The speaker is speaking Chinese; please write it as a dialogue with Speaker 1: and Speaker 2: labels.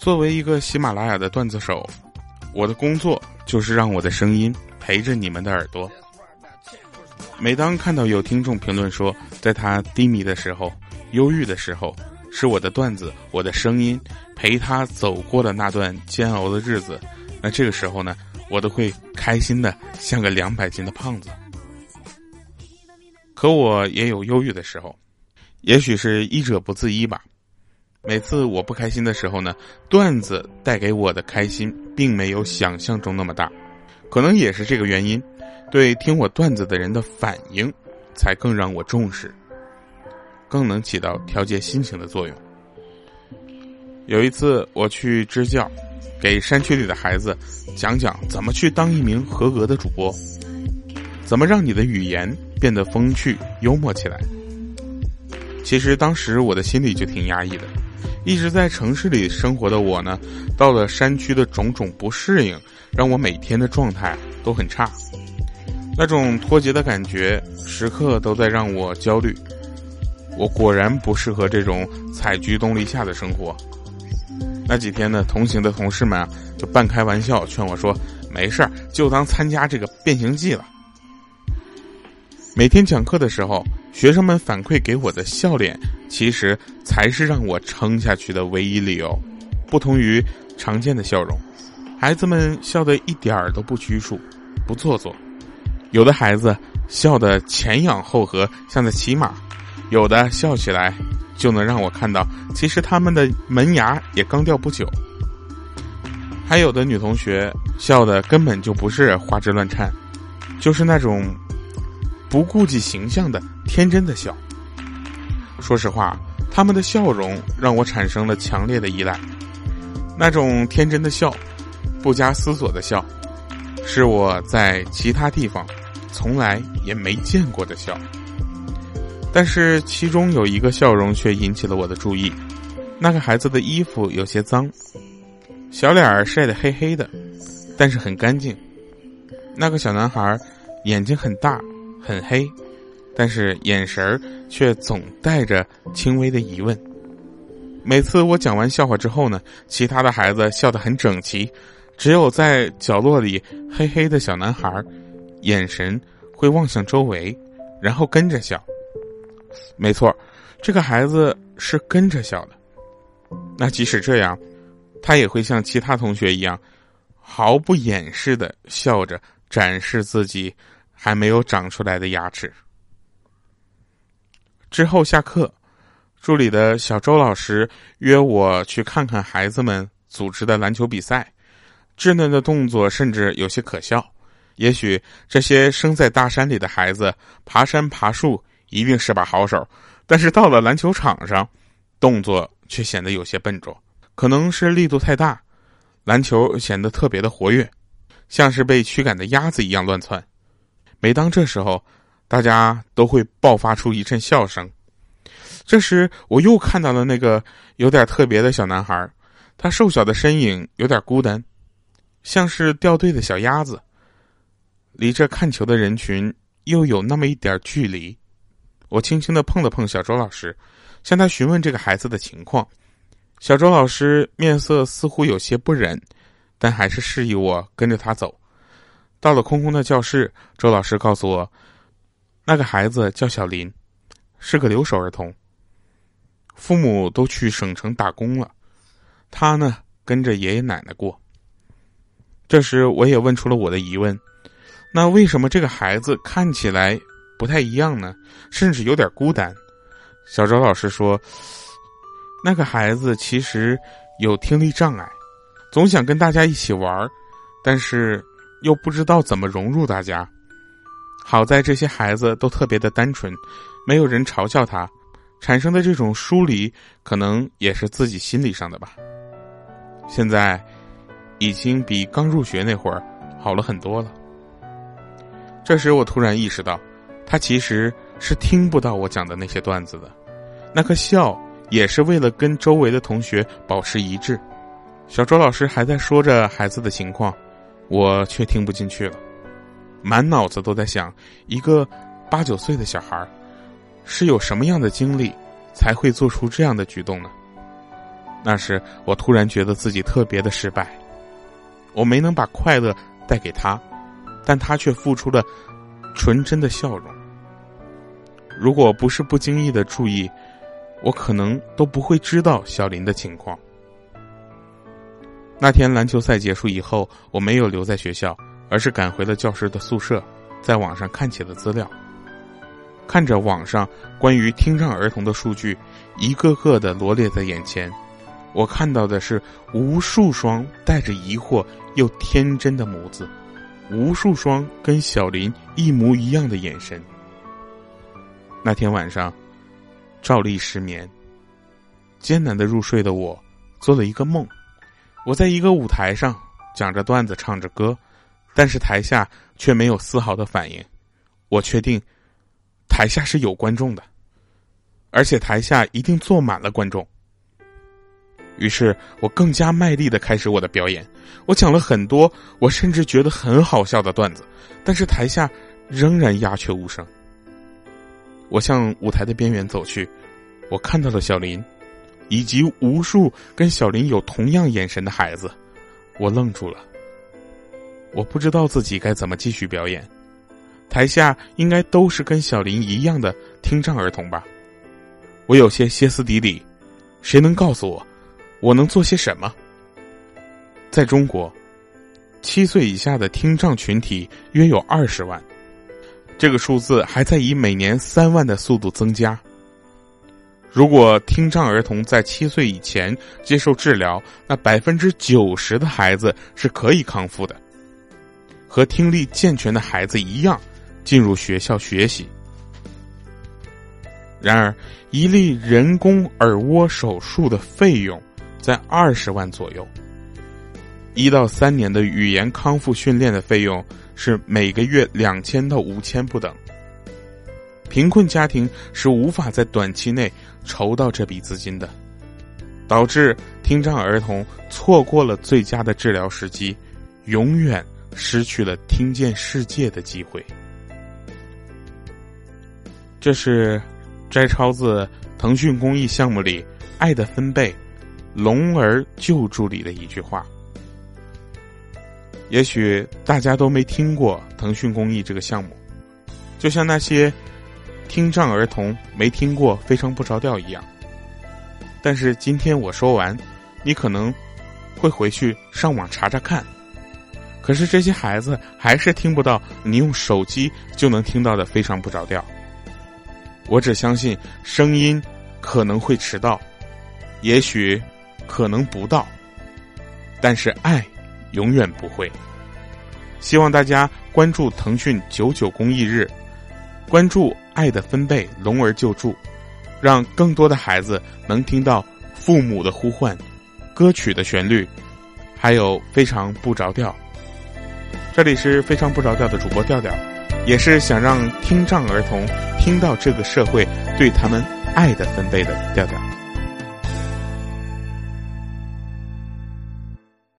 Speaker 1: 作为一个喜马拉雅的段子手，我的工作就是让我的声音陪着你们的耳朵。每当看到有听众评论说，在他低迷的时候、忧郁的时候，是我的段子、我的声音陪他走过了那段煎熬的日子，那这个时候呢，我都会开心的像个两百斤的胖子。可我也有忧郁的时候，也许是医者不自医吧。每次我不开心的时候呢，段子带给我的开心并没有想象中那么大，可能也是这个原因，对听我段子的人的反应，才更让我重视，更能起到调节心情的作用。有一次我去支教，给山区里的孩子讲讲怎么去当一名合格的主播，怎么让你的语言变得风趣幽默起来。其实当时我的心里就挺压抑的。一直在城市里生活的我呢，到了山区的种种不适应，让我每天的状态都很差。那种脱节的感觉，时刻都在让我焦虑。我果然不适合这种采菊东篱下的生活。那几天呢，同行的同事们啊，就半开玩笑劝我说：“没事儿，就当参加这个变形记了。”每天讲课的时候，学生们反馈给我的笑脸，其实才是让我撑下去的唯一理由。不同于常见的笑容，孩子们笑得一点儿都不拘束、不做作。有的孩子笑得前仰后合，像在骑马；有的笑起来就能让我看到，其实他们的门牙也刚掉不久。还有的女同学笑的根本就不是花枝乱颤，就是那种。不顾及形象的天真的笑。说实话，他们的笑容让我产生了强烈的依赖。那种天真的笑，不加思索的笑，是我在其他地方从来也没见过的笑。但是其中有一个笑容却引起了我的注意。那个孩子的衣服有些脏，小脸儿晒得黑黑的，但是很干净。那个小男孩眼睛很大。很黑，但是眼神儿却总带着轻微的疑问。每次我讲完笑话之后呢，其他的孩子笑得很整齐，只有在角落里黑黑的小男孩，眼神会望向周围，然后跟着笑。没错，这个孩子是跟着笑的。那即使这样，他也会像其他同学一样，毫不掩饰的笑着展示自己。还没有长出来的牙齿。之后下课，助理的小周老师约我去看看孩子们组织的篮球比赛，稚嫩的动作甚至有些可笑。也许这些生在大山里的孩子爬山爬树一定是把好手，但是到了篮球场上，动作却显得有些笨拙。可能是力度太大，篮球显得特别的活跃，像是被驱赶的鸭子一样乱窜。每当这时候，大家都会爆发出一阵笑声。这时，我又看到了那个有点特别的小男孩，他瘦小的身影有点孤单，像是掉队的小鸭子，离这看球的人群又有那么一点距离。我轻轻的碰了碰小周老师，向他询问这个孩子的情况。小周老师面色似乎有些不忍，但还是示意我跟着他走。到了空空的教室，周老师告诉我，那个孩子叫小林，是个留守儿童，父母都去省城打工了，他呢跟着爷爷奶奶过。这时我也问出了我的疑问：那为什么这个孩子看起来不太一样呢？甚至有点孤单？小周老师说，那个孩子其实有听力障碍，总想跟大家一起玩，但是。又不知道怎么融入大家，好在这些孩子都特别的单纯，没有人嘲笑他，产生的这种疏离，可能也是自己心理上的吧。现在，已经比刚入学那会儿好了很多了。这时我突然意识到，他其实是听不到我讲的那些段子的，那颗笑也是为了跟周围的同学保持一致。小周老师还在说着孩子的情况。我却听不进去了，满脑子都在想，一个八九岁的小孩是有什么样的经历，才会做出这样的举动呢？那时我突然觉得自己特别的失败，我没能把快乐带给他，但他却付出了纯真的笑容。如果不是不经意的注意，我可能都不会知道小林的情况。那天篮球赛结束以后，我没有留在学校，而是赶回了教师的宿舍，在网上看起了资料。看着网上关于听障儿童的数据，一个个的罗列在眼前，我看到的是无数双带着疑惑又天真的眸子，无数双跟小林一模一样的眼神。那天晚上，照例失眠，艰难的入睡的我，做了一个梦，我在一个舞台上讲着段子，唱着歌，但是台下却没有丝毫的反应，我确定。台下是有观众的，而且台下一定坐满了观众。于是我更加卖力的开始我的表演，我讲了很多我甚至觉得很好笑的段子，但是台下仍然鸦雀无声。我向舞台的边缘走去，我看到了小林，以及无数跟小林有同样眼神的孩子，我愣住了，我不知道自己该怎么继续表演。台下应该都是跟小林一样的听障儿童吧？我有些歇斯底里，谁能告诉我，我能做些什么？在中国，七岁以下的听障群体约有二十万，这个数字还在以每年三万的速度增加。如果听障儿童在七岁以前接受治疗，那百分之九十的孩子是可以康复的，和听力健全的孩子一样。进入学校学习。然而，一例人工耳蜗手术的费用在二十万左右。一到三年的语言康复训练的费用是每个月两千到五千不等。贫困家庭是无法在短期内筹到这笔资金的，导致听障儿童错过了最佳的治疗时机，永远失去了听见世界的机会。这是摘抄自腾讯公益项目里《爱的分贝》聋儿救助里的一句话。也许大家都没听过腾讯公益这个项目，就像那些听障儿童没听过《非常不着调》一样。但是今天我说完，你可能会回去上网查查看。可是这些孩子还是听不到你用手机就能听到的《非常不着调》。我只相信声音可能会迟到，也许可能不到，但是爱永远不会。希望大家关注腾讯九九公益日，关注爱的分贝聋儿救助，让更多的孩子能听到父母的呼唤、歌曲的旋律，还有非常不着调。这里是非常不着调的主播调调。也是想让听障儿童听到这个社会对他们爱的分贝的调调。